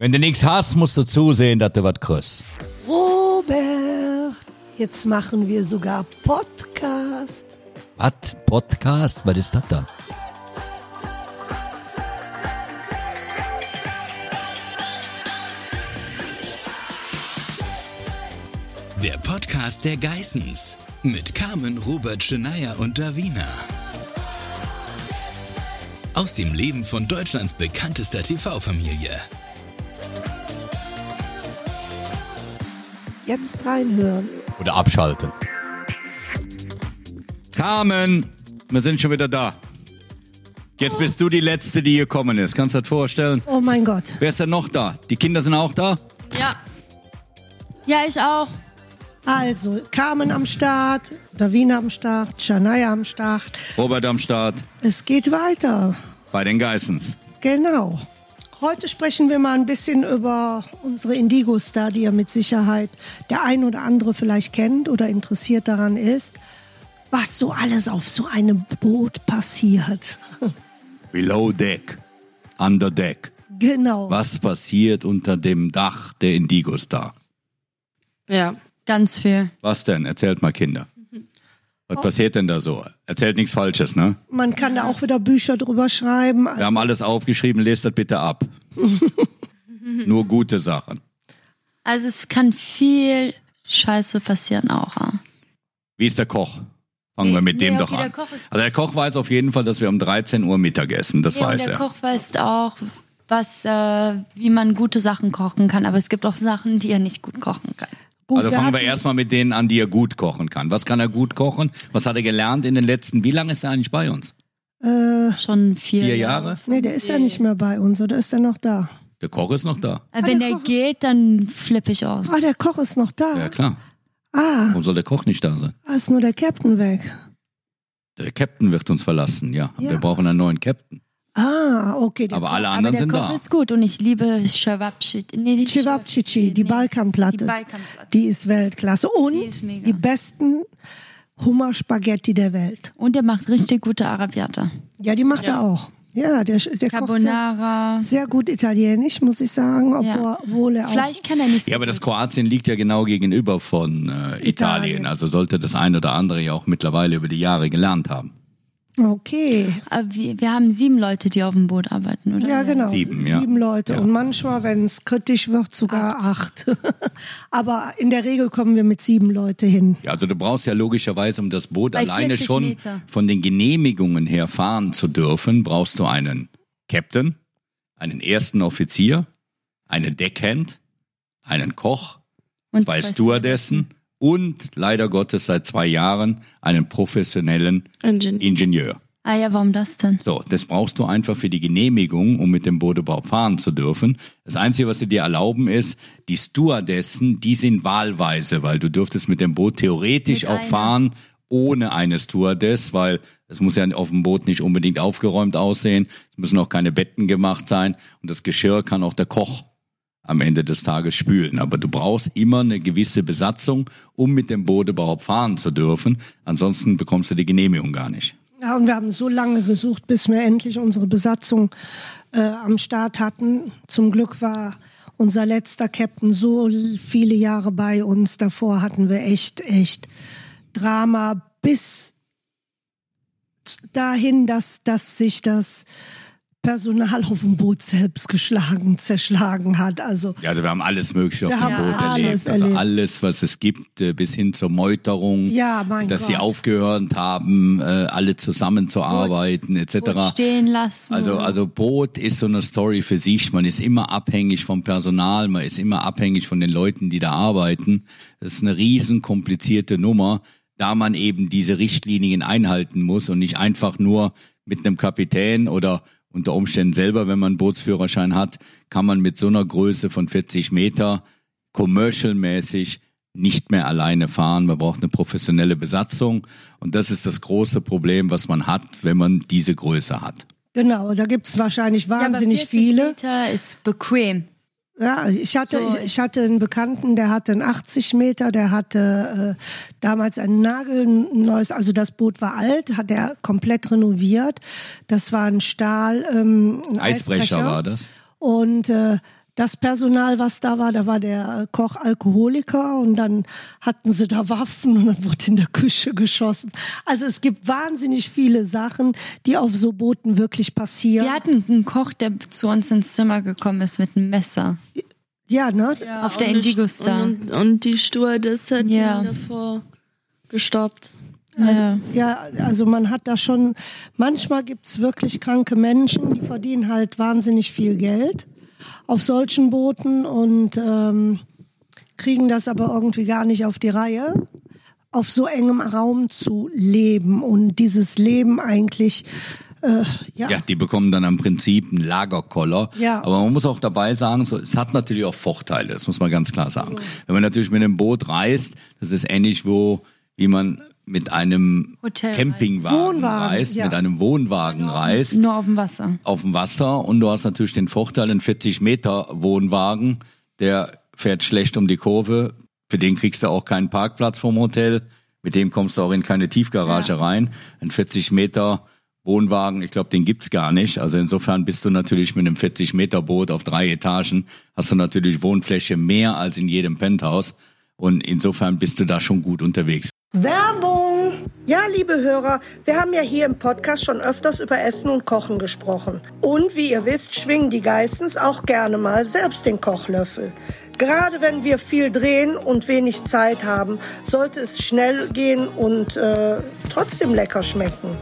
Wenn du nichts hast, musst du zusehen, dass du was kriegst. Robert, jetzt machen wir sogar Podcast. Was? Podcast? Was ist das dann? Der Podcast der Geissens mit Carmen, Robert, Schneier und Davina. Aus dem Leben von Deutschlands bekanntester TV-Familie. Jetzt reinhören. Oder abschalten. Carmen, wir sind schon wieder da. Jetzt bist du die Letzte, die gekommen ist. Kannst du das vorstellen? Oh mein Gott. Wer ist denn noch da? Die Kinder sind auch da? Ja. Ja, ich auch. Also, Carmen am Start, Davina am Start, Shania am Start. Robert am Start. Es geht weiter. Bei den Geissens. Genau. Heute sprechen wir mal ein bisschen über unsere Indigo-Star, die ihr mit Sicherheit der ein oder andere vielleicht kennt oder interessiert daran ist, was so alles auf so einem Boot passiert. Below Deck. Under Deck. Genau. Was passiert unter dem Dach der Indigo Star? Ja. Ganz viel. Was denn? Erzählt mal, Kinder. Was passiert denn da so? Erzählt nichts Falsches, ne? Man kann da auch wieder Bücher drüber schreiben. Wir haben alles aufgeschrieben, lest das bitte ab. Nur gute Sachen. Also es kann viel Scheiße passieren auch. Wie ist der Koch? Fangen wir mit Nee, dem okay, doch an. der also der Koch weiß auf jeden Fall, dass wir um 13 Uhr Mittag essen. Das und weiß der er. Koch weiß auch, was, äh, wie man gute Sachen kochen kann. Aber es gibt auch Sachen, die er nicht gut kochen kann. Gut, also fangen wir hatten- erstmal mit denen an, die er gut kochen kann. Was kann er gut kochen? Was hat er gelernt in den letzten, wie lange ist er eigentlich bei uns? Äh, Schon vier, Vier Jahre? nee, der ist ja nicht mehr bei uns, oder ist er noch da? Der Koch ist noch da. Äh, Wenn der geht, dann flippe ich aus. Ah, der Koch ist noch da. Ja, klar. Ah, Warum soll der Koch nicht da sein? da ist nur der Captain weg. Der Captain wird uns verlassen, ja. Ja. Wir brauchen einen neuen Captain. Ah, okay. Der Aber alle Aber anderen der sind Koch da. ist gut und ich liebe Cevapcici. Nee, Cevapcici, die nee, Balkanplatte. Die Balkanplatte. Die ist Weltklasse. Und Die ist mega. die besten Hummerspaghetti der Welt. Und er macht richtig gute Arabiata. Ja, die macht er auch. Ja, der, der kocht sehr, Carbonara. sehr gut italienisch, muss ich sagen, obwohl, Ja. obwohl er auch... Fleisch kann er nicht so Ja, aber das. Kroatien liegt ja genau gegenüber von äh, Italien. Italien. Also sollte das ein oder andere ja auch mittlerweile über die Jahre gelernt haben. Okay, Aber wir, wir haben sieben Leute, die auf dem Boot arbeiten, oder? ja genau. Sieben, ja. Sieben Leute. Ja. Und manchmal, wenn es kritisch wird, sogar acht. aber in der Regel kommen wir mit sieben Leute hin. Ja, also du brauchst ja logischerweise, um das Boot Bei alleine 40 schon Meter. von den Genehmigungen her fahren zu dürfen, brauchst du einen Captain, einen ersten Offizier, einen Deckhand, einen Koch, Und zwei Stewardessen und leider Gottes seit zwei Jahren einen professionellen Ingenieur. Ah ja, warum das denn? So, das brauchst du einfach für die Genehmigung, um mit dem Boot überhaupt fahren zu dürfen. Das Einzige, was sie dir erlauben, ist, die Stewardessen, die sind wahlweise, weil du dürftest mit dem Boot theoretisch Mit auch einer. fahren ohne eine Stewardess, weil es muss ja auf dem Boot nicht unbedingt aufgeräumt aussehen, es müssen auch keine Betten gemacht sein und das Geschirr kann auch der Koch am Ende des Tages spülen. Aber du brauchst immer eine gewisse Besatzung, um mit dem Boot überhaupt fahren zu dürfen. Ansonsten bekommst du die Genehmigung gar nicht. Ja, und wir haben so lange gesucht, bis wir endlich unsere Besatzung äh, am Start hatten. Zum Glück war unser letzter Captain so viele Jahre bei uns. Davor hatten wir echt, echt Drama bis dahin, dass, dass sich das Personal auf dem Boot selbst geschlagen, zerschlagen hat. Also Ja, also wir haben alles Mögliche auf dem Boot alles erlebt. Also erlebt. alles, was es gibt, äh, bis hin zur Meuterung, Ja, mein dass sie Gott. aufgehört haben, äh, alle zusammenzuarbeiten, Boot etc. stehen lassen. Also, also Boot ist so eine Story für sich. Man ist immer abhängig vom Personal, man ist immer abhängig von den Leuten, die da arbeiten. Das ist eine riesen komplizierte Nummer, da man eben diese Richtlinien einhalten muss und nicht einfach nur mit einem Kapitän oder unter Umständen selber, wenn man einen Bootsführerschein hat, kann man mit so einer Größe von 40 Meter commercialmäßig nicht mehr alleine fahren. Man braucht eine professionelle Besatzung und das ist das große Problem, was man hat, wenn man diese Größe hat. genau, da gibt es wahrscheinlich ja, aber wahnsinnig 40 viele. Meter ist bequem. Ja, ich hatte, So. ich hatte einen Bekannten, der hatte einen 80 Meter, der hatte äh, damals ein nagelneues, also das Boot war alt, hat er komplett renoviert. Das war ein Stahl, ähm, ein Eisbrecher war das. Und äh, das Personal, was da war, da war der Koch Alkoholiker und dann hatten sie da Waffen und dann wurde in der Küche geschossen. Also es gibt wahnsinnig viele Sachen, die auf so Booten wirklich passieren. Wir hatten einen Koch, der zu uns ins Zimmer gekommen ist mit einem Messer. Ja, ne? Ja, Auf der Indigo St- Star. Und, und die Stewardess hat Ja. ihn davor gestoppt. Ja. Ja, also man hat da schon, manchmal gibt's wirklich kranke Menschen, die verdienen halt wahnsinnig viel Geld auf solchen Booten und ähm, kriegen das aber irgendwie gar nicht auf die Reihe, auf so engem Raum zu leben und dieses Leben eigentlich, äh, ja, Ja, die bekommen dann im Prinzip einen Lagerkoller. Ja. Aber man muss auch dabei sagen, so, es hat natürlich auch Vorteile, das muss man ganz klar sagen. Wenn man natürlich mit einem Boot reist, das ist ähnlich wo, wie man mit einem Hotel Campingwagen Wohnwagen, reist, ja. mit einem Wohnwagen reist, Nur auf dem Wasser. auf dem Wasser und du hast natürlich den Vorteil, ein 40 Meter Wohnwagen, der fährt schlecht um die Kurve, für den kriegst du auch keinen Parkplatz vom Hotel, mit dem kommst du auch in keine Tiefgarage rein. Ein 40 Meter Wohnwagen, ich glaube, den gibt's gar nicht. Also insofern bist du natürlich mit einem 40 Meter Boot auf drei Etagen, hast du natürlich Wohnfläche mehr als in jedem Penthouse. Und insofern bist du da schon gut unterwegs. Werbung! Ja, liebe Hörer, wir haben ja hier im Podcast schon öfters über Essen und Kochen gesprochen. Und wie ihr wisst, schwingen die Geissens auch gerne mal selbst den Kochlöffel. Gerade wenn wir viel drehen und wenig Zeit haben, sollte es schnell gehen und äh, trotzdem lecker schmecken.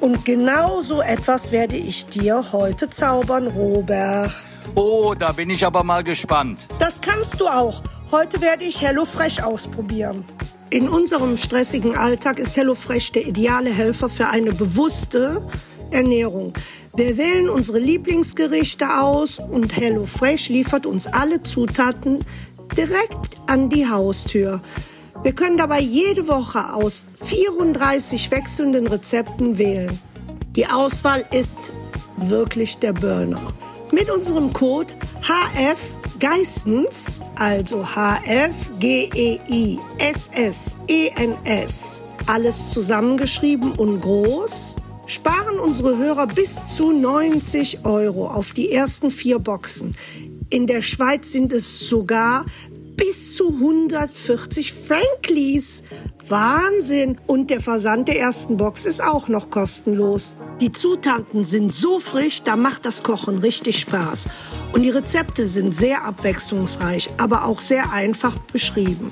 Und genau so etwas werde ich dir heute zaubern, Robert. Oh, da bin ich aber mal gespannt. Das kannst du auch. Heute werde ich HelloFresh ausprobieren. In unserem stressigen Alltag ist HelloFresh der ideale Helfer für eine bewusste Ernährung. Wir wählen unsere Lieblingsgerichte aus und HelloFresh liefert uns alle Zutaten direkt an die Haustür. Wir können dabei jede Woche aus 34 wechselnden Rezepten wählen. Die Auswahl ist wirklich der Burner. Mit unserem Code HF Geissens, also HF G E alles zusammengeschrieben und groß, sparen unsere Hörer bis zu 90 Euro auf die ersten vier Boxen. In der Schweiz sind es sogar bis zu 140 Franklies. Wahnsinn! Und der Versand der ersten Box ist auch noch kostenlos. Die Zutaten sind so frisch, da macht das Kochen richtig Spaß. Und die Rezepte sind sehr abwechslungsreich, aber auch sehr einfach beschrieben.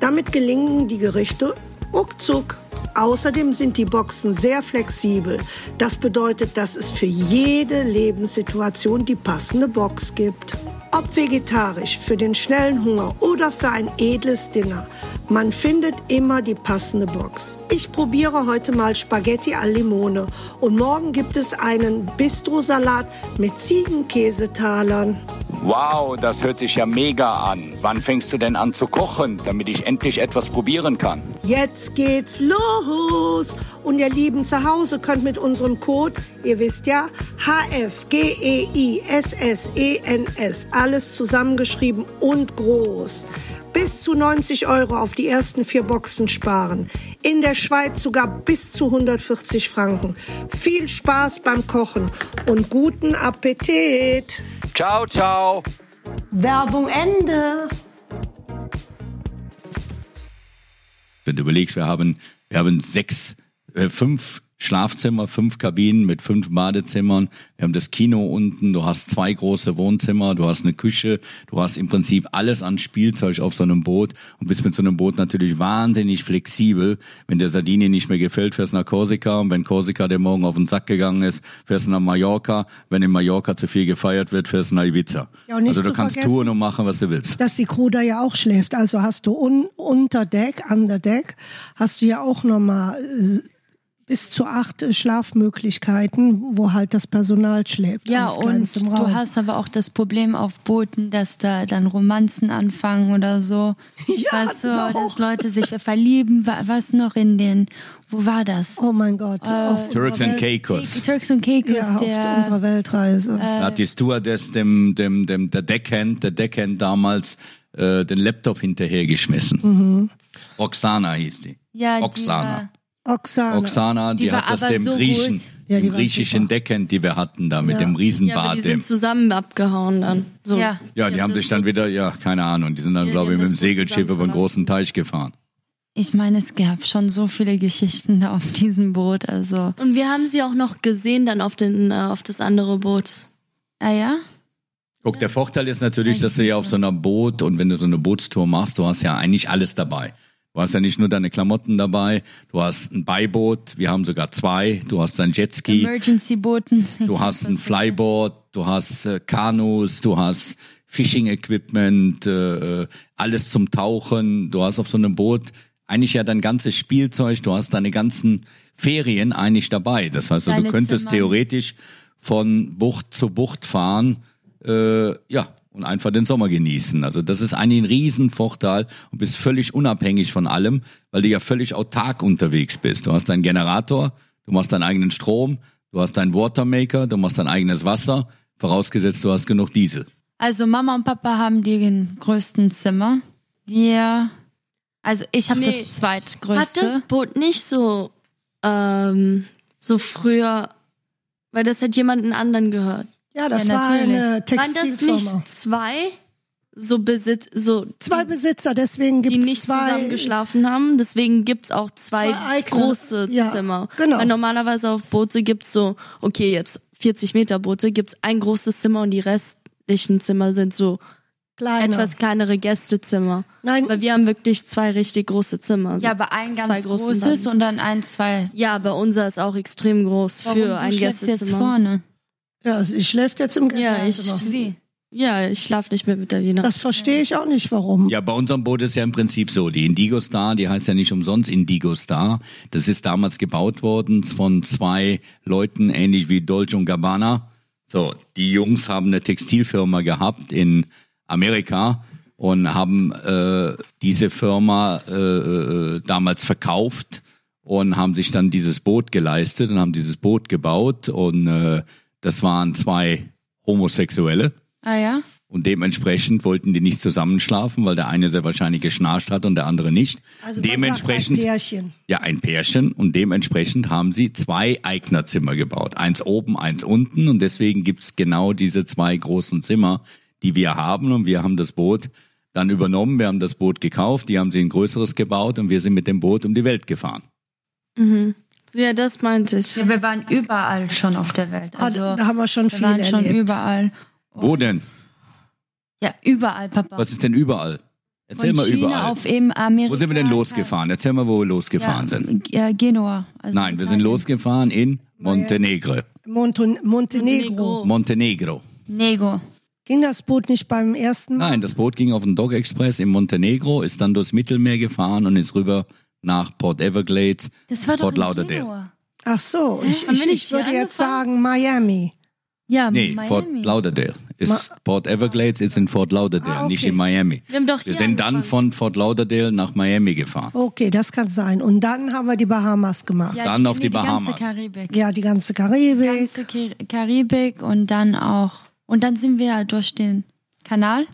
Damit gelingen die Gerichte ruckzuck. Außerdem sind die Boxen sehr flexibel. Das bedeutet, dass es für jede Lebenssituation die passende Box gibt. Ob vegetarisch, für den schnellen Hunger oder für ein edles Dinner. Man findet immer die passende Box. Ich probiere heute mal Spaghetti al Limone und morgen gibt es einen Bistro-Salat mit Ziegenkäsetalern. Wow, das hört sich ja mega an. Wann fängst du denn an zu kochen, damit ich endlich etwas probieren kann? Jetzt geht's los! Und ihr Lieben zu Hause könnt mit unserem Code, ihr wisst ja, HFGEISSENS, alles zusammengeschrieben und groß, bis zu 90 Euro auf die ersten vier Boxen sparen. In der Schweiz sogar bis zu 140 Franken. Viel Spaß beim Kochen und guten Appetit! Ciao, ciao. Werbung Ende! Wenn du überlegst, wir haben, wir haben sechs, äh, fünf Schlafzimmer, fünf Kabinen mit fünf Badezimmern. Wir haben das Kino unten. Du hast zwei große Wohnzimmer. Du hast eine Küche. Du hast im Prinzip alles an Spielzeug auf so einem Boot und bist mit so einem Boot natürlich wahnsinnig flexibel. Wenn der Sardinien nicht mehr gefällt, fährst du nach Korsika. Und wenn Korsika der Morgen auf den Sack gegangen ist, fährst du nach Mallorca. Wenn in Mallorca zu viel gefeiert wird, fährst du nach Ibiza. Ja, also du kannst tun und machen, was du willst. dass die Crew da ja auch schläft. Also hast du un unter Deck, under Deck, hast du ja auch nochmal äh, bis zu acht äh, Schlafmöglichkeiten, wo halt das Personal schläft. Ja, auf und du Raum. hast aber auch das Problem auf Booten, dass da dann Romanzen anfangen oder so. Ja, weißt du, auch. dass Leute sich verlieben. Wa- Was noch in den, wo war das? Oh mein Gott. auf Turks and Caicos. Turks und Caicos, Ja, auf der, unserer Weltreise. Da hat die Stewardess dem, dem, dem, der Deckhand, der Deckhand damals äh, den Laptop hinterhergeschmissen. Roxana hieß die. ja, Roxana. Oksana. Oksana, die, Die hat das dem so Griechen. Ja, die dem griechischen. Deckhand, die wir hatten da mit Ja. dem Ja, Riesenbart. die dem- sind zusammen abgehauen dann. So. Ja. ja, die haben das sich dann wieder, ja, keine Ahnung, die sind dann, Ja, die glaube ich, haben mit dem Segelschiff über einen großen. Teich gefahren. Ich meine, es gab schon so viele Geschichten da auf diesem Boot. Also, Und wir haben sie auch noch gesehen dann auf, den, äh, auf das andere Boot. ah ja? Guck, der Vorteil ist natürlich, dass du ja auf so einer Boot und wenn du so eine Bootstour machst, du hast ja eigentlich alles dabei. Du hast ja nicht nur deine Klamotten dabei, du hast ein Beiboot, wir haben sogar zwei, du hast ein Jetski, Emergency-Booten. du hast ein Flyboard, du hast äh, Kanus, du hast Fishing Equipment, äh, äh, alles zum Tauchen, du hast auf so einem Boot eigentlich ja dein ganzes Spielzeug, du hast deine ganzen Ferien eigentlich dabei. Das heißt, du Deine könntest Zimmer. theoretisch von Bucht zu Bucht fahren, äh, ja, und einfach den Sommer genießen. Also das ist eigentlich ein Riesenvorteil und bist völlig unabhängig von allem, weil du ja völlig autark unterwegs bist. Du hast deinen Generator, du machst deinen eigenen Strom, du hast deinen Watermaker, du machst dein eigenes Wasser, vorausgesetzt du hast genug Diesel. Also Mama und Papa haben den größten Zimmer. Wir, also ich habe Nee. das zweitgrößte. Hat das Boot nicht so, ähm, so früher, weil das hat jemanden anderen gehört. Ja, das Ja, war eine Waren das Textilfirma. nicht zwei so Besitz, so Zwei Besitzer, deswegen gibt die es nicht zwei. zusammen geschlafen haben. Deswegen gibt's auch zwei, Zwei eigene- große ja, Zimmer. genau. Weil normalerweise auf Boote gibt's so, okay, jetzt 40 Meter Boote, gibt's ein großes Zimmer und die restlichen Zimmer sind so kleiner. etwas kleinere Gästezimmer. Nein, Weil wir haben wirklich zwei richtig große Zimmer. So ja, aber ein ganz großen großes Beds. und dann ein, zwei. Ja, aber unser ist auch extrem groß Warum, für du ein schläfst jetzt Gästezimmer. vorne. Ja, sie schläft jetzt im Ja, ich- Gästezimmer. Sie. Ja, ich schlafe nicht mehr mit der Wiener. Das verstehe ich auch nicht, warum. Ja, bei unserem Boot ist ja im Prinzip so, die Indigo Star, die heißt ja nicht umsonst Indigo Star. Das ist damals gebaut worden von zwei Leuten, ähnlich wie Dolce und Gabbana. So, die Jungs haben eine Textilfirma gehabt in Amerika und haben äh, diese Firma äh, äh, damals verkauft und haben sich dann dieses Boot geleistet und haben dieses Boot gebaut und äh, das waren zwei Homosexuelle. Ah ja? Und dementsprechend wollten die nicht zusammenschlafen, weil der eine sehr wahrscheinlich geschnarcht hat und der andere nicht. Also man dementsprechend, sagt ein Pärchen. ja, ein Pärchen. Und dementsprechend haben sie zwei Eignerzimmer gebaut. Eins oben, eins unten. Und deswegen gibt's genau diese zwei großen Zimmer, die wir haben. Und wir haben das Boot dann übernommen. Wir haben das Boot gekauft. Die haben sie ein größeres gebaut. Und wir sind mit dem Boot um die Welt gefahren. Ja, das meinte ich. Ja, wir waren überall schon auf der Welt. Ah, Also, da haben wir schon wir viel waren schon erlebt. überall. Wo denn? Ja, überall, Papa. Was ist denn überall? Erzähl Von mal China überall. auf eben Amerika. Wo sind wir denn losgefahren? Erzähl mal, wo wir losgefahren sind. Ja, Genua. Also Nein, wir sind losgefahren in Montenegro. Monten Montenegro. Montenegro. Montenegro. Nego. Ging das Boot nicht beim ersten Mal? Nein, das Boot ging auf den Dog Express in Montenegro, ist dann durchs Mittelmeer gefahren und ist rüber nach Port Everglades, Das war doch Fort in Lauderdale. Ach so, ich, ich, ich würde jetzt sagen Miami. Ja, Nee, Miami. Fort Lauderdale. Ist Port Everglades ist in Fort Lauderdale, Ah, okay. nicht in Miami. Wir haben doch Wir sind dann angefangen. von Fort Lauderdale nach Miami gefahren. Okay, das kann sein. Und dann haben wir die Bahamas gemacht. ja, Dann auf die Die Bahamas. ganze Karibik. Ja, die ganze Karibik. Die ganze Ki- Karibik und dann auch. Und dann sind wir ja durch den Kanal.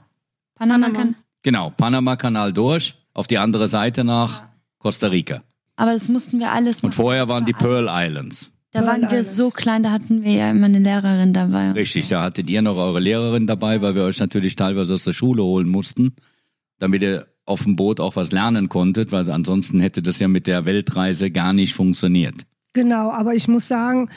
Panama. Panama. Kan Genau, Panama-Kanal durch, auf die andere Seite nach Costa Rica. Aber das mussten wir alles machen. Und vorher waren war die Pearl Islands. Da Pearl waren wir Islands. so klein, da hatten wir ja immer eine Lehrerin dabei. Richtig, da hattet ihr noch eure Lehrerin dabei, weil wir euch natürlich teilweise aus der Schule holen mussten, damit ihr auf dem Boot auch was lernen konntet, weil ansonsten hätte das ja mit der Weltreise gar nicht funktioniert. Genau, aber ich muss sagen,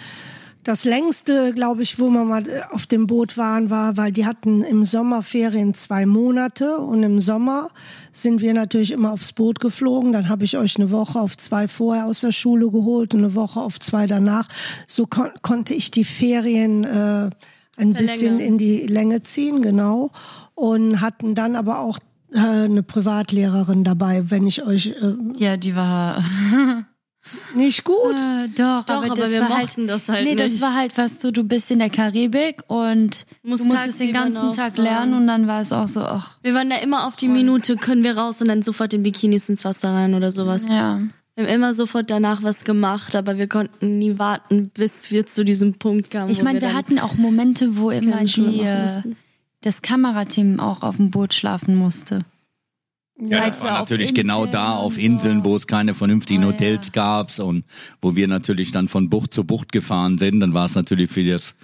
das längste, glaube ich, wo wir mal äh, auf dem Boot waren, war, weil die hatten im Sommerferien zwei Monate und im Sommer sind wir natürlich immer aufs Boot geflogen. Dann habe ich euch eine Woche auf zwei vorher aus der Schule geholt und eine Woche auf zwei danach. So kon konnte ich die Ferien äh, ein bisschen in die Länge ziehen, genau. Und hatten dann aber auch äh, eine Privatlehrerin dabei, wenn ich euch äh, Ja, die war. nicht gut. Äh, doch, Doch, aber, aber das wir war mochten halt, das halt Nee, das nicht. war halt, was du, du bist in der Karibik und Musst du musstest den ganzen noch Tag lernen und dann war es auch so, ach, Wir waren da immer auf die Minute, können wir raus und dann sofort in Bikinis ins Wasser rein oder sowas. ja. Wir haben immer sofort danach was gemacht, aber wir konnten nie warten, bis wir zu diesem Punkt kamen. Ich meine, wir dann hatten auch Momente, wo immer die, äh, das Kamerateam auch auf dem Boot schlafen musste. Ja, das war natürlich genau da auf. Inseln, wo es keine vernünftigen Oh. Hotels gab und wo wir natürlich dann von Bucht zu Bucht gefahren sind. Dann war es natürlich für das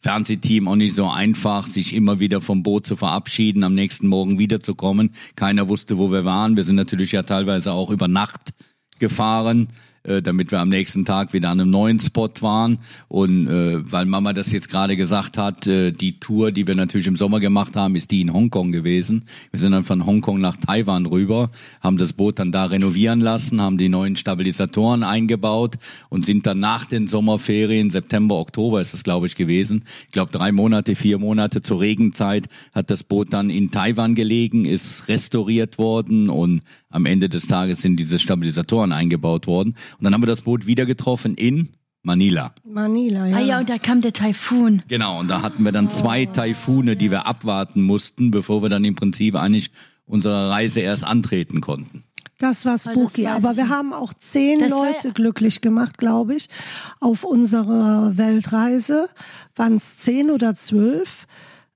Fernsehteam auch nicht so einfach, sich immer wieder vom Boot zu verabschieden, am nächsten Morgen wiederzukommen. Keiner wusste, wo wir waren. Wir sind natürlich ja teilweise auch über Nacht gefahren, äh, damit wir am nächsten Tag wieder an einem neuen Spot waren. Und äh, weil Mama das jetzt gerade gesagt hat, äh, die Tour, die wir natürlich im Sommer gemacht haben, ist die in Hongkong gewesen. Wir sind dann von Hongkong nach Taiwan rüber, haben das Boot dann da renovieren lassen, haben die neuen Stabilisatoren eingebaut und sind dann nach den Sommerferien, September, Oktober ist es glaube ich gewesen, ich glaube drei Monate, vier Monate zur Regenzeit, hat das Boot dann in Taiwan gelegen, ist restauriert worden und am Ende des Tages sind diese Stabilisatoren eingebaut worden. Und dann haben wir das Boot wieder getroffen in Manila. Manila, ja. Ah ja, und da kam der Taifun. Genau, und da hatten wir dann zwei Taifune, die wir abwarten mussten, bevor wir dann im Prinzip eigentlich unsere Reise erst antreten konnten. Das war spooky, weiß aber ich wir haben auch zehn Das Leute glücklich gemacht, glaube ich, auf unserer Weltreise. Waren es zehn oder zwölf?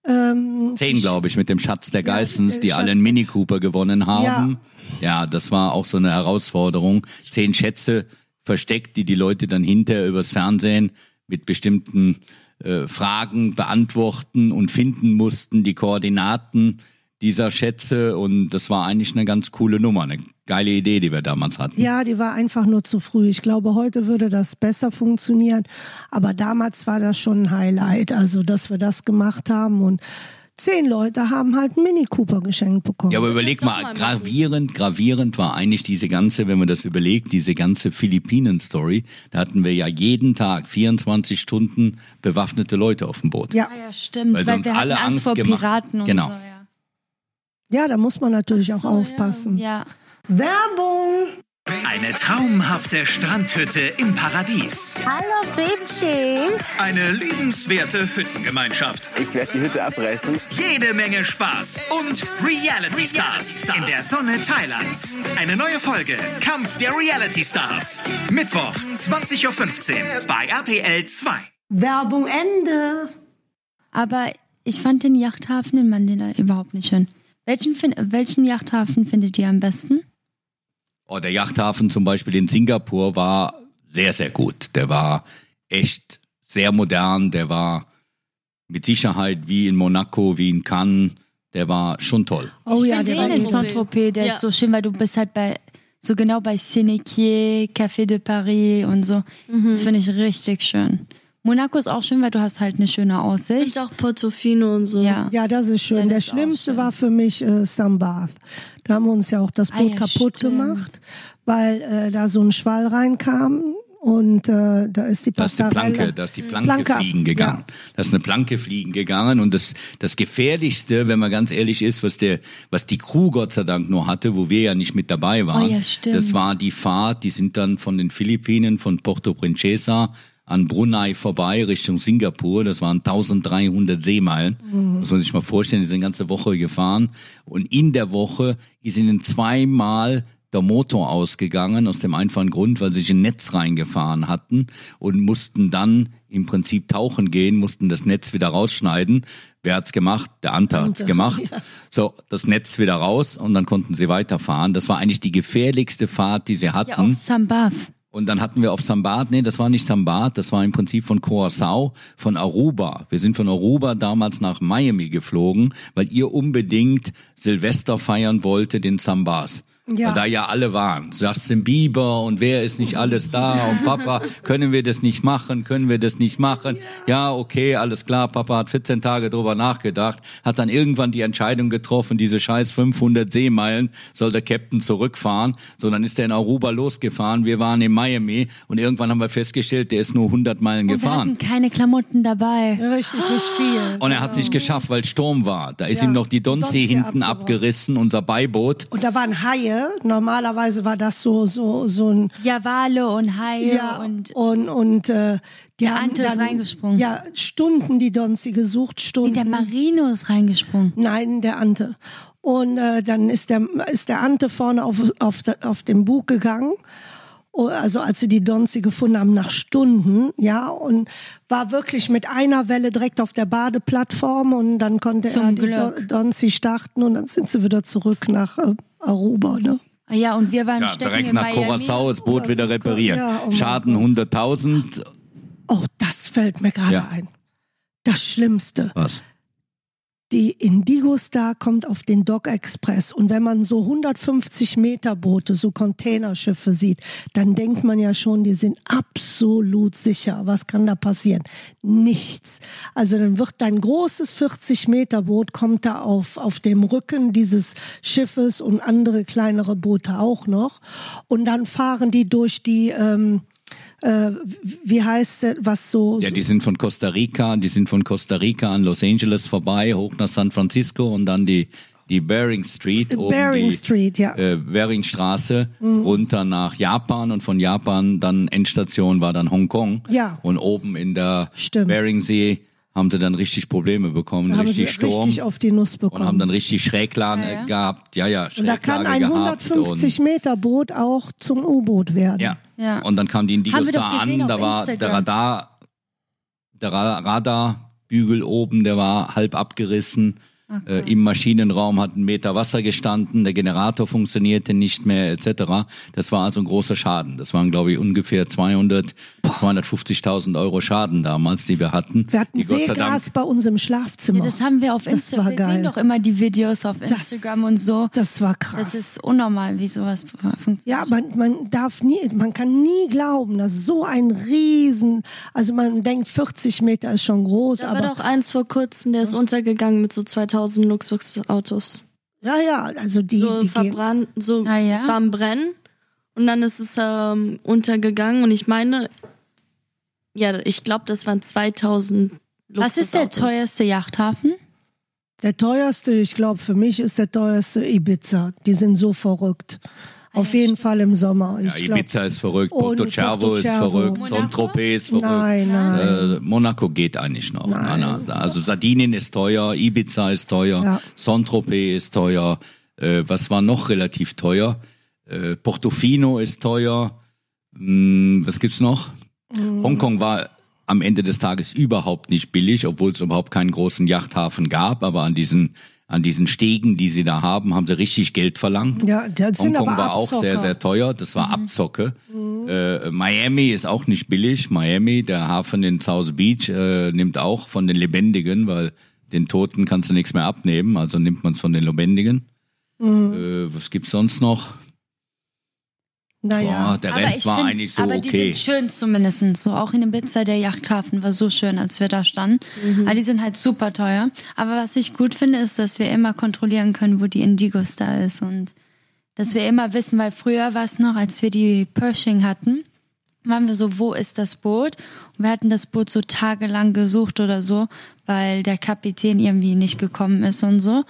Ähm, Zehn, glaube ich, mit dem Schatz der Geissens, der die Schatz- alle einen Mini Cooper gewonnen haben. Ja. das war auch so eine Herausforderung. Zehn Schätze versteckt, die die Leute dann hinterher übers Fernsehen mit bestimmten äh, Fragen beantworten und finden mussten, die Koordinaten dieser Schätze. Und das war eigentlich eine ganz coole Nummer, eine geile Idee, die wir damals hatten. Ja, die war einfach nur zu früh. Ich glaube, heute würde das besser funktionieren. Aber damals war das schon ein Highlight. Also, dass wir das gemacht haben und zehn Leute haben halt einen Mini Cooper geschenkt bekommen. Ja, aber überleg mal, mal gravierend, gravierend war eigentlich diese ganze, wenn man das überlegt, diese ganze Philippinen-Story. Da hatten wir ja jeden Tag 24 Stunden bewaffnete Leute auf dem Boot. ja. Ah ja, stimmt, Weil weil, sonst wir alle Angst Angst vor gemacht. Piraten und Genau. so, ja. ja, da muss man natürlich Ach auch so, ja. aufpassen. Ja. Werbung! Eine traumhafte Strandhütte im Paradies. Hallo Bitches. Eine liebenswerte Hüttengemeinschaft. Ich werde die Hütte abreißen. Jede Menge Spaß und Reality Stars in der Sonne Thailands. Eine neue Folge Kampf der Reality Stars. Mittwoch 20.15 Uhr bei RTL 2. Werbung Ende! Aber ich fand den Yachthafen in Manila überhaupt nicht schön. Welchen, welchen Yachthafen findet ihr am besten? Oh, der Yachthafen zum Beispiel in Singapur war sehr, sehr gut. Der war echt sehr modern. Der war mit Sicherheit wie in Monaco, wie in Cannes. Der war schon toll. Oh ich ja, finde der war den in. Saint-Tropez, der Ja. ist so schön, weil du bist halt bei, so genau bei Sénéquier, Café de Paris und so. Das finde ich richtig schön. Monaco ist auch schön, weil du hast halt eine schöne Aussicht. Und auch Portofino und so. Ja. Ja, das ist schön. Ja, das der ist Schlimmste schön. war für mich äh, Sambath. Da haben wir uns ja auch das Ah, Boot ja, kaputt stimmt. gemacht, weil äh, da so ein Schwall reinkam und äh, da ist die Da ist die. Planke, da ist die Planke, Planke fliegen gegangen. ja. Da ist eine Planke fliegen gegangen und das, das gefährlichste, wenn man ganz ehrlich ist, was der, was die Crew Gott sei Dank nur hatte, wo wir ja nicht mit dabei waren. Oh ja. Das war die Fahrt, die sind dann von den Philippinen, von Porto Princesa an Brunei vorbei Richtung Singapur. Das waren 1300 Seemeilen. Mhm. Muss man sich mal vorstellen, die sind eine ganze Woche gefahren. Und in der Woche ist ihnen zweimal der Motor ausgegangen, aus dem einfachen Grund, weil sie sich in ein Netz reingefahren hatten und mussten dann im Prinzip tauchen gehen, mussten das Netz wieder rausschneiden. Wer hat's gemacht? Der Ante hat's Ante, gemacht. ja. So, das Netz wieder raus und dann konnten sie weiterfahren. Das war eigentlich die gefährlichste Fahrt, die sie hatten. Ja, auch Sambath. Und dann hatten wir auf Sambat, nee, das war nicht Sambat, das war im Prinzip von Curacao, von Aruba. Wir sind von Aruba damals nach Miami geflogen, weil ihr unbedingt Silvester feiern wolltet in Sambas. Ja. Da ja alle waren. Justin Bieber und wer ist nicht alles da und Papa, können wir das nicht machen, können wir das nicht machen? Ja, okay, alles klar, Papa hat 14 Tage drüber nachgedacht, hat dann irgendwann die Entscheidung getroffen, diese scheiß 500 Seemeilen soll der Captain zurückfahren. So, dann ist er in Aruba losgefahren, wir waren in Miami und irgendwann haben wir festgestellt, der ist nur 100 Meilen Und wir gefahren. hatten keine Klamotten dabei. Richtig, nicht viel. Und er hat sich geschafft, weil Sturm war. Da ist Ja, ihm noch die Donsee Donsee hinten abgerissen, unser Beiboot. Und da waren Haie. Normalerweise war das so so so ein Ja, Wale und Haie ja und und und äh, die Der haben Ante ist dann, reingesprungen. Ja, Stunden die Donzi gesucht, Stunden. der Marino ist reingesprungen. Nein, der Ante. Und äh, dann ist der, ist der Ante vorne auf, auf, auf dem Bug gegangen. Oh, Also als sie die Donzi gefunden haben, nach Stunden, ja, und war wirklich mit einer Welle direkt auf der Badeplattform und dann konnte Zum er die Glück. Do- Donzi starten und dann sind sie wieder zurück nach äh, Aruba, ne? Ah Ja, und wir waren Ja, direkt nach. Curacao das Boot wieder reparieren. Ja, oh Schaden 100.000. Oh, das fällt mir gerade Ja. ein. Das Schlimmste. Was? Die Indigo Star kommt auf den Dock Express und wenn man so 150 Meter Boote, so Containerschiffe sieht, dann denkt man ja schon, die sind absolut sicher. Was kann da passieren? Nichts. Also dann wird dein großes 40 Meter Boot kommt da auf, auf dem Rücken dieses Schiffes und andere kleinere Boote auch noch und dann fahren die durch die, ähm, äh, wie heißt das, was so, Ja, die sind von Costa Rica, die sind von Costa Rica an Los Angeles vorbei, hoch nach San Francisco und dann die die Bering Street, oben Bering die, Street, ja. äh, Beringstraße runter nach Japan und von Japan dann Endstation war dann Hongkong. Ja. Und oben in der Stimmt. Beringsee haben sie dann richtig Probleme bekommen, Da haben sie richtig Sturm richtig auf die Nuss und bekommen. haben dann richtig Schräglage Ja, ja. gehabt. Ja, ja, Und da kann Schräglage ein gehabt 150 Meter Boot auch zum U-Boot werden. Ja. Ja. Und dann kam die Indigo Haben wir Star doch gesehen an, da war der Instagram. Radar, der Ra- Radarbügel oben, der war halb abgerissen. Äh, Im Maschinenraum hat ein Meter Wasser gestanden, der Generator funktionierte nicht mehr, etc. Das war also ein großer Schaden. Das waren, glaube ich, ungefähr 200, 250.000 Euro Schaden damals, die wir hatten. Wir hatten die Seegas Dank bei uns im Schlafzimmer. Ja, das haben wir auf Das Instagram. war Wir geil. sehen doch immer die Videos auf Das- Instagram und so. das war krass. Das ist unnormal, wie sowas funktioniert. Ja, man, man darf nie, man kann nie glauben, dass so ein Riesen, also man denkt 40 Meter ist schon groß, Da war aber doch eins vor kurzem, der ist untergegangen mit so 2000 Luxusautos. ja, ja, also die, so die gehen, verbrannt, so, Ah, ja? es war ein Brennen und dann ist es ähm, untergegangen und ich meine, ja, ich glaube, das waren 2000 Luxusautos. Was ist der teuerste Yachthafen? der teuerste, ich glaube für mich ist der teuerste Ibiza. Die sind so verrückt. Auf jeden Fall im Sommer. ja, Ich glaub, Ibiza ist verrückt, Porto Cervo ist verrückt? Saint-Tropez ist verrückt. Nein, nein. Äh, Monaco geht eigentlich noch. Nein. Nein, nein. Also Sardinien ist teuer, Ibiza ist teuer, Ja. Saint-Tropez ist teuer. Äh, was war noch relativ teuer? Äh, Portofino ist teuer. Hm, was gibt's noch? Mhm. Hongkong war am Ende des Tages überhaupt nicht billig, obwohl es überhaupt keinen großen Yachthafen gab. Aber an diesen an diesen Stegen, die sie da haben, haben sie richtig Geld verlangt. Ja, das sind Hongkong aber war auch sehr, Abzocker. sehr teuer. Das war Abzocke. Äh, Miami ist auch nicht billig. Miami, der Hafen in South Beach, äh, nimmt auch von den Lebendigen, weil den Toten kannst du nichts mehr abnehmen. Also nimmt man es von den Lebendigen. Äh, was gibt's sonst noch? Naja. Boah, der Aber Rest ich war find- eigentlich so aber okay. die sind schön zumindest. So auch in Ibiza, der Yachthafen war so schön, als wir da standen. Aber die sind halt super teuer. Aber was ich gut finde, ist, dass wir immer kontrollieren können, wo die Indigo Star ist. Und dass wir immer wissen, weil früher war es noch, als wir die Pershing hatten, waren wir so, wo ist das Boot? Und wir hatten das Boot so tagelang gesucht oder so, weil der Kapitän irgendwie nicht gekommen ist und so.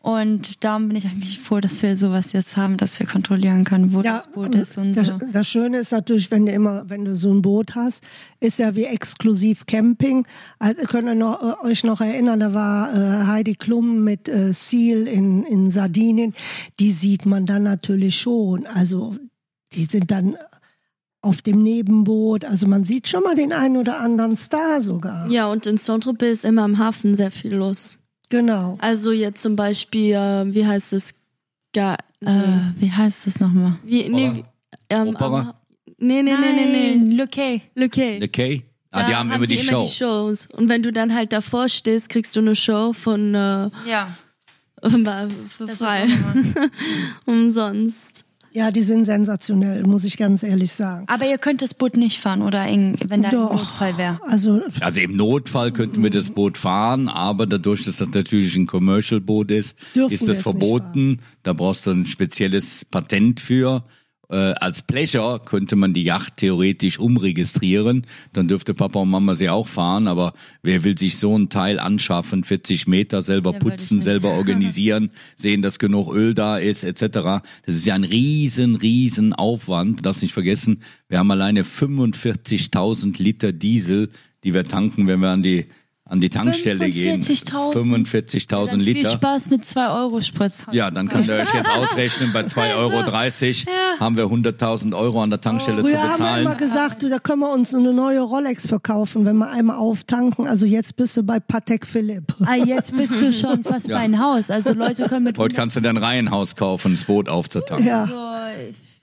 Und darum bin ich eigentlich froh, dass wir sowas jetzt haben, dass wir kontrollieren können, wo das Boot ist und das, so. das Schöne ist natürlich, wenn du immer, wenn du so ein Boot hast, ist ja wie exklusiv Camping. Also, könnt ihr noch, äh, euch noch erinnern, da war äh, Heidi Klum mit äh, Seal in, in Sardinien. Die sieht man dann natürlich schon. Also die sind dann auf dem Nebenboot. Also man sieht schon mal den einen oder anderen Star sogar. Ja, und in Saint-Tropez ist immer im Hafen sehr viel los. Genau. Also jetzt zum Beispiel, äh, wie heißt es? Ga nee. Äh, wie heißt das nochmal? wie, nee, wie, ähm, Opera? nee, nee, nee, nee, nee. Le Quai. Le Quai. Ah, die haben, immer die immer Show. die Shows. Und wenn du dann halt davor stehst, kriegst du eine Show von äh, Ja. für frei. immer. Umsonst. Ja, die sind sensationell, muss ich ganz ehrlich sagen. Aber ihr könnt das Boot nicht fahren oder eng, wenn da ein Doch. Notfall wäre. Also Also im Notfall könnten wir das Boot fahren, aber dadurch, dass das natürlich ein Commercial-Boot ist, ist das verboten. Da brauchst du ein spezielles Patent für. Äh, als Pleasure könnte man die Yacht theoretisch umregistrieren. Dann dürfte Papa und Mama sie auch fahren, aber wer will sich so ein Teil anschaffen, 40 Meter, selber Ja, putzen, selber organisieren, sehen, dass genug Öl da ist, etc. Das ist ja ein riesen, riesen Aufwand. Du darfst nicht vergessen, wir haben alleine 45.000 Liter Diesel, die wir tanken, wenn wir an die an die Tankstelle gehen. 45.000. 45.000 Dann Viel Liter. Spaß mit 2 Euro Spritz. Ja, dann könnt ihr euch jetzt ausrechnen, bei 2,30 Euro haben wir 100.000 Euro an der Tankstelle zu Früher haben wir bezahlen. immer gesagt, du, da können wir uns eine neue Rolex verkaufen, wenn wir einmal auftanken. Also jetzt bist du bei Patek Philipp. Ah, jetzt bist du schon fast bei ein Haus. Also Leute können mit Heute kannst du dein Reihenhaus kaufen, das Boot aufzutanken. Ja, so,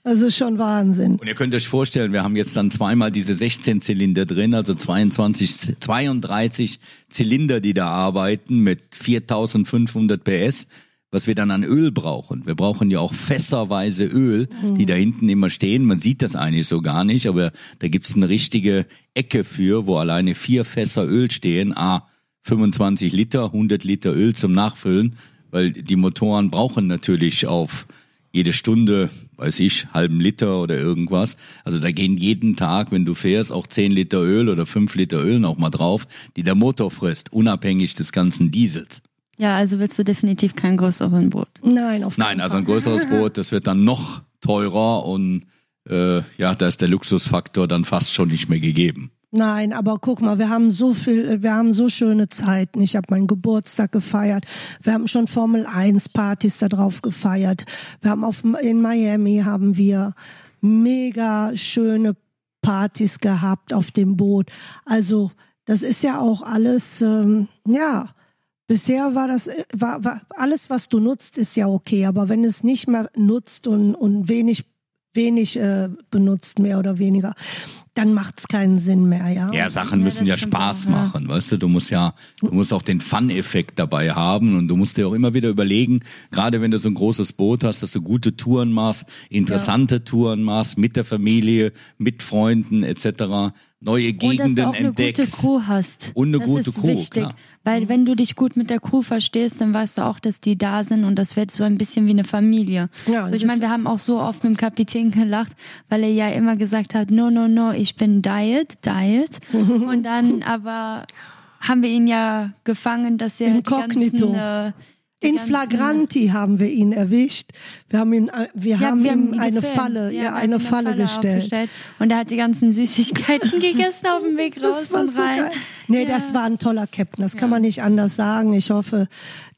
also schon Wahnsinn. Und ihr könnt euch vorstellen, wir haben jetzt dann zweimal diese 16 Zylinder drin, also 22, 32 Zylinder, die da arbeiten mit 4500 PS, was wir dann an Öl brauchen. Wir brauchen ja auch fässerweise Öl, die da hinten immer stehen. Man sieht das eigentlich so gar nicht, aber da gibt's eine richtige Ecke für, wo alleine vier Fässer Öl stehen, a 25 Liter, 100 Liter Öl zum Nachfüllen, weil die Motoren brauchen natürlich auf jede Stunde, weiß ich, halben Liter oder irgendwas. Also da gehen jeden Tag, wenn du fährst, auch 10 Liter Öl oder 5 Liter Öl noch mal drauf, die der Motor frisst, unabhängig des ganzen Diesels. ja, also willst du definitiv kein größeren Boot. Nein, auf Nein, also ein größeres Boot, das wird dann noch teurer und äh, ja, da ist der Luxusfaktor dann fast schon nicht mehr gegeben. Nein, aber guck mal, wir haben so viel, wir haben so schöne Zeiten. Ich habe meinen Geburtstag gefeiert. Wir haben schon Formel 1 Partys da drauf gefeiert. Wir haben auf in Miami haben wir mega schöne Partys gehabt auf dem Boot. Also das ist ja auch alles, ähm, ja. Bisher war das, äh, war, war alles, was du nutzt, ist ja okay. Aber wenn es nicht mehr nutzt und, und wenig, wenig äh, benutzt, mehr oder weniger, dann macht es keinen Sinn mehr, ja. Ja, Sachen Ja, müssen ja Spaß auch, ja. machen, weißt du? Du musst ja, du musst auch den Fun-Effekt dabei haben und du musst dir auch immer wieder überlegen, gerade wenn du so ein großes Boot hast, dass du gute Touren machst, interessante Touren machst, mit der Familie, mit Freunden etc., neue Und dass Gegenden du auch eine entdeckst. gute Crew hast. Und eine das gute ist Crew, wichtig. klar. Weil wenn du dich gut mit der Crew verstehst, dann weißt du auch, dass die da sind und das wird so ein bisschen wie eine Familie. Ja, also ich meine, wir haben auch so oft mit dem Kapitän gelacht, weil er ja immer gesagt hat, no, no, no, ich bin Diet, Diet. und dann aber haben wir ihn ja gefangen, dass er Inkognito. die ganzen, äh, In Flagranti haben wir ihn erwischt. Wir haben ihn, äh, wir Ja, haben wir ihm ihn eine gefilmt. Falle, Ja, ja, haben eine ihm Falle, gestellt. Und er hat die ganzen Süßigkeiten gegessen auf dem Weg raus Das war und so rein. geil. Nee, Ja. das war ein toller Captain. Das kann man nicht anders sagen. Ich hoffe,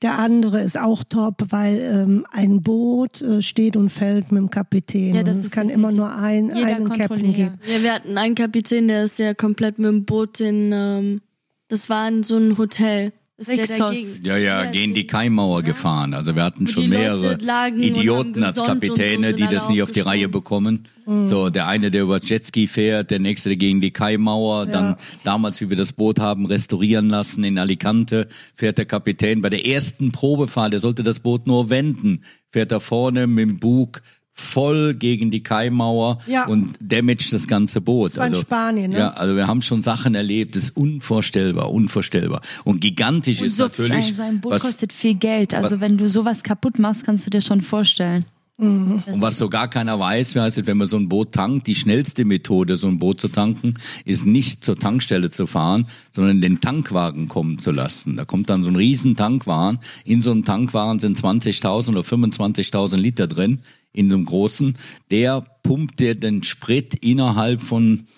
der andere ist auch top, weil ähm, ein Boot äh, steht und fällt mit dem Kapitän. Ja, das Und es kann immer nur ein, einen Captain geben. Ja, wir hatten einen Kapitän, der ist ja komplett mit dem Boot in, ähm, das war in so ein Hotel. Ist der Rixos. dagegen? Ja, ja, gegen die Kaimauer gefahren. Also wir hatten schon mehrere Idioten als so, Kapitäne, sind die das nicht auf die. Reihe bekommen. So, der eine, der über Jetski fährt, der nächste der gegen die Kaimauer. Dann damals, wie wir das Boot haben restaurieren lassen in Alicante, fährt der Kapitän bei der ersten Probefahrt, der sollte das Boot nur wenden, fährt er vorne mit dem Bug voll gegen die Kaimauer Ja. und damaged das ganze Boot. war in Spanien, ne? Ja, also wir haben schon Sachen erlebt, das ist unvorstellbar, unvorstellbar. Und gigantisch ist so, natürlich, so ein Boot was, kostet viel Geld. Also wenn du sowas kaputt machst, kannst du dir schon vorstellen. Und was so gar keiner weiß, heißt wenn man so ein Boot tankt, die schnellste Methode, so ein Boot zu tanken, ist nicht zur Tankstelle zu fahren, sondern den Tankwagen kommen zu lassen. Da kommt dann so ein riesen Tankwagen. In so einem Tankwagen sind 20.000 oder 25.000 Liter drin, in so einem großen. Der pumpt dir den Sprit innerhalb von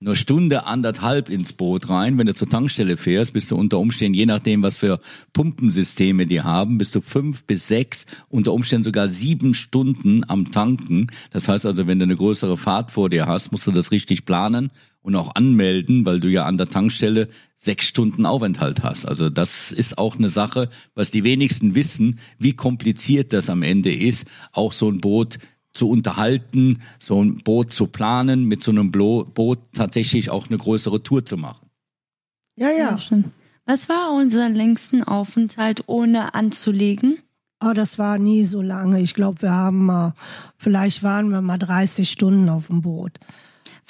eine Stunde, anderthalb ins Boot rein. Wenn du zur Tankstelle fährst, bist du unter Umständen, je nachdem, was für Pumpensysteme die haben, bist du fünf bis sechs, unter Umständen sogar sieben Stunden am Tanken. Das heißt also, wenn du eine größere Fahrt vor dir hast, musst du das richtig planen und auch anmelden, weil du ja an der Tankstelle sechs Stunden Aufenthalt hast. Also das ist auch eine Sache, was die wenigsten wissen, wie kompliziert das am Ende ist, auch so ein Boot zu unterhalten, so ein Boot zu planen, mit so einem Blo Boot tatsächlich auch eine größere Tour zu machen. Ja, ja. stimmt. Was war unser längsten Aufenthalt ohne anzulegen? Oh, das war nie so lange. Ich glaube, wir haben mal, vielleicht waren wir mal 30 Stunden auf dem Boot.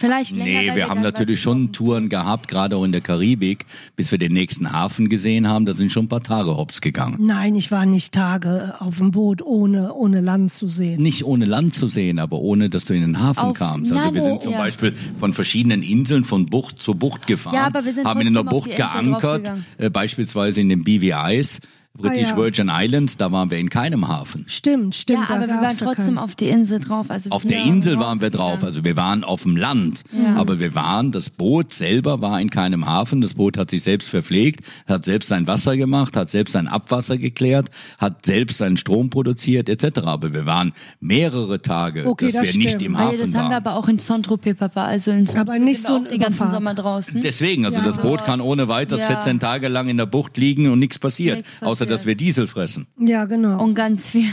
Vielleicht länger, Nee, wir haben natürlich schon Touren gehabt, gerade auch in der Karibik, bis wir den nächsten Hafen gesehen haben, da sind schon ein paar Tage hops gegangen. Nein, ich war nicht Tage auf dem Boot, ohne, ohne Land zu sehen. Nicht ohne Land zu sehen, aber ohne, dass du in den Hafen Auf- kamst. Also Nein, wir sind zum ja. Beispiel von verschiedenen Inseln von Bucht zu Bucht gefahren, Ja, aber wir sind haben in einer Bucht geankert, äh, beispielsweise in den BVIs, British Ah, ja. Virgin Islands, da waren wir in keinem Hafen. Stimmt, stimmt. Ja, aber wir waren ja trotzdem keinen. auf die Insel drauf. Also Auf der Insel drauf, waren wir drauf, ja. also wir waren auf dem Land. Aber wir waren, das Boot selber war in keinem Hafen. Das Boot hat sich selbst verpflegt, hat selbst sein Wasser gemacht, hat selbst sein Abwasser geklärt, hat selbst seinen Strom produziert etc. Aber wir waren mehrere Tage, Okay, dass das wir nicht stimmt. im Ah, ja, Hafen das haben wir waren. aber auch in Saint-Tropez, Papa. Also in Saint-Tropez Aber nicht so auch den ganzen Überfahrt. Sommer draußen. Deswegen, also Ja. das Boot kann ohne weiteres Ja. 14 Tage lang in der Bucht liegen und nichts passiert, Nichts außer passiert. Dass wir Diesel fressen. Ja, genau. Und ganz viel.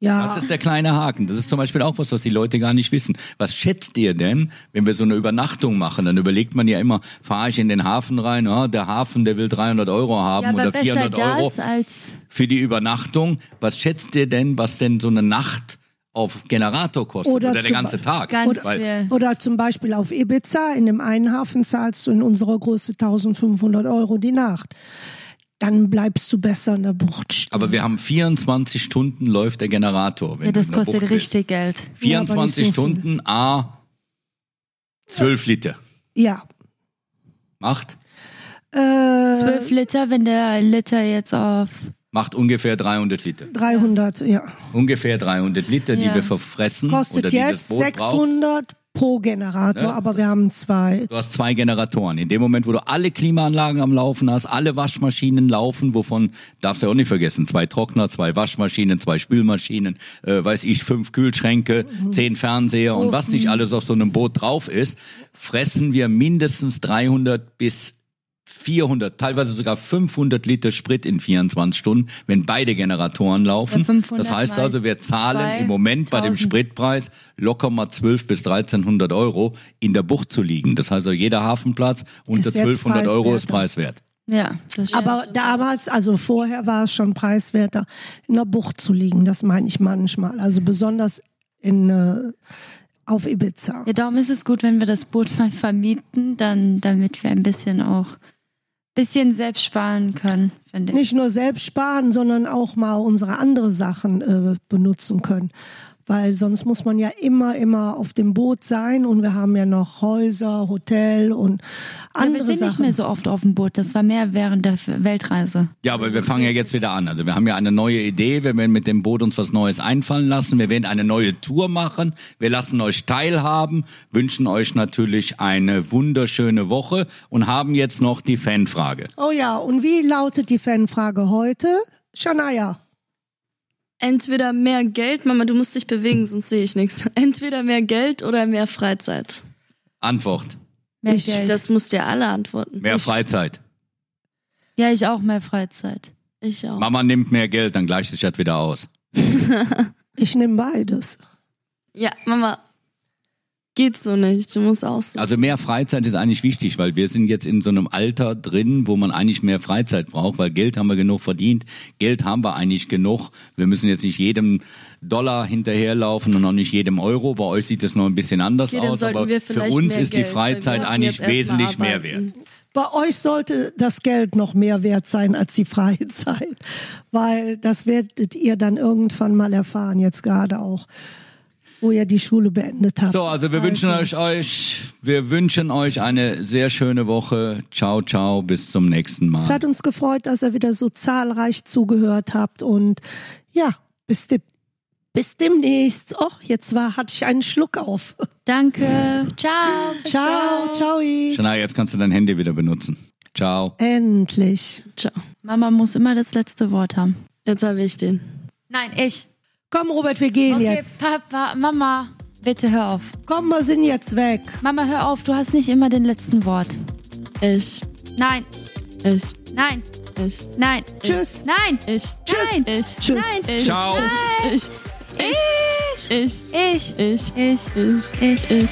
ja. Das ist der kleine Haken. Das ist zum Beispiel auch was, was die Leute gar nicht wissen. Was schätzt ihr denn, wenn wir so eine Übernachtung machen? Dann überlegt man ja immer, fahre ich in den Hafen rein, ah, der Hafen, der will 300 Euro haben Ja, oder besser 400 Euro für die Übernachtung. Was schätzt ihr denn, was denn so eine Nacht auf Generator kostet Oder oder, der zum ganze Tag? ganz viel. Oder zum Beispiel auf Ibiza, in dem einen Hafen zahlst du in unserer Größe 1500 Euro die Nacht. Dann bleibst du besser in der Bucht stehen. aber wir haben 24 Stunden läuft der Generator. Wenn Ja, das kostet Bucht bist. richtig Geld. Ja, aber 24 nicht so viel. Stunden, a 12 Liter. Ja. Macht? Äh, 12 Liter, wenn der Liter jetzt auf. Macht ungefähr 300 Liter. 300, ja. Ungefähr 300 Liter, die Ja. wir verfressen Kostet oder die das jetzt Boot braucht. 600 pro Generator, Ja, aber wir haben zwei. Du hast zwei Generatoren. In dem Moment, wo du alle Klimaanlagen am Laufen hast, alle Waschmaschinen laufen, wovon darfst du auch nicht vergessen, zwei Trockner, zwei Waschmaschinen, zwei Spülmaschinen, äh, weiß ich, fünf Kühlschränke, zehn Fernseher und was nicht alles auf so einem Boot drauf ist, fressen wir mindestens 300 bis 400, teilweise sogar 500 Liter Sprit in 24 Stunden, wenn beide Generatoren laufen. Ja, 500 das heißt also, wir zahlen im Moment bei dem 1000. Spritpreis locker mal 12 bis 1300 Euro in der Bucht zu liegen. Das heißt, also jeder Hafenplatz unter jetzt 1200 Euro ist preiswert. Ja, das Aber damals, also vorher war es schon preiswerter, in der Bucht zu liegen. Das meine ich manchmal. Also besonders in, äh, auf Ibiza. Ja, darum ist es gut, wenn wir das Boot mal vermieten, dann, damit wir ein bisschen auch bisschen selbst sparen können, finde ich. Nicht nur selbst sparen, sondern auch mal unsere andere Sachen äh, benutzen können. Weil sonst muss man ja immer, immer auf dem Boot sein und wir haben ja noch Häuser, Hotel und Ja, andere wir sind nicht Sachen. mehr so oft auf dem Boot. Das war mehr während der Weltreise. Ja, aber wir fangen ja jetzt wieder an. Also wir haben ja eine neue Idee. Wir werden mit dem Boot uns was Neues einfallen lassen. Wir werden eine neue Tour machen. Wir lassen euch teilhaben, wünschen euch natürlich eine wunderschöne Woche und haben jetzt noch die Fanfrage. Oh ja, und wie lautet die Fanfrage heute? Shania. Entweder mehr Geld, Mama, du musst dich bewegen, sonst sehe ich nichts. Entweder mehr Geld oder mehr Freizeit. Antwort. Mehr Ich- Geld. Das musst ihr alle antworten. Mehr Freizeit. ja, ich auch mehr Freizeit. Ich auch. Mama nimmt mehr Geld, dann gleicht sich das wieder aus. Ich nehme beides. Ja, Mama, geht so nicht. Du musst auch so. Also mehr Freizeit ist eigentlich wichtig, weil wir sind jetzt in so einem Alter drin, wo man eigentlich mehr Freizeit braucht, weil Geld haben wir genug verdient, Geld haben wir eigentlich genug. Wir müssen jetzt nicht jedem Dollar hinterherlaufen und auch nicht jedem Euro. Bei euch sieht es noch ein bisschen anders Okay, aus, aber für uns ist die Geld, wir Freizeit eigentlich wesentlich mehr wert. Bei euch sollte das Geld noch mehr wert sein als die Freizeit, weil das werdet ihr dann irgendwann mal erfahren, jetzt gerade auch, wo ihr die Schule beendet habt. So, also wir wünschen euch, euch, wir wünschen euch eine sehr schöne Woche. Ciao, ciao, bis zum nächsten Es Mal. hat uns gefreut, dass ihr wieder so zahlreich zugehört habt und ja, bis, de bis demnächst. Och, jetzt war, hatte ich einen Schluck auf. Danke. Ciao. Ciao, ciao. Shania, jetzt kannst du dein Handy wieder benutzen. Ciao. Endlich. Ciao. Mama muss immer das letzte Wort haben. Jetzt habe ich den. Nein, ich. Komm, Robert, wir gehen Okay, jetzt. Papa, Mama, bitte hör auf. Komm, wir sind jetzt weg. Mama, hör auf, du hast nicht immer den letzten Wort. Ich. Nein, Ich. nein, Ich. nein. Tschüss. Nein. Ich. Nein. Ich. Tschüss. Ich. Ciao. Ich. Ich. Ich. Ich. Ich. Ich. Ich. Ich. Ich. Ich. Ich.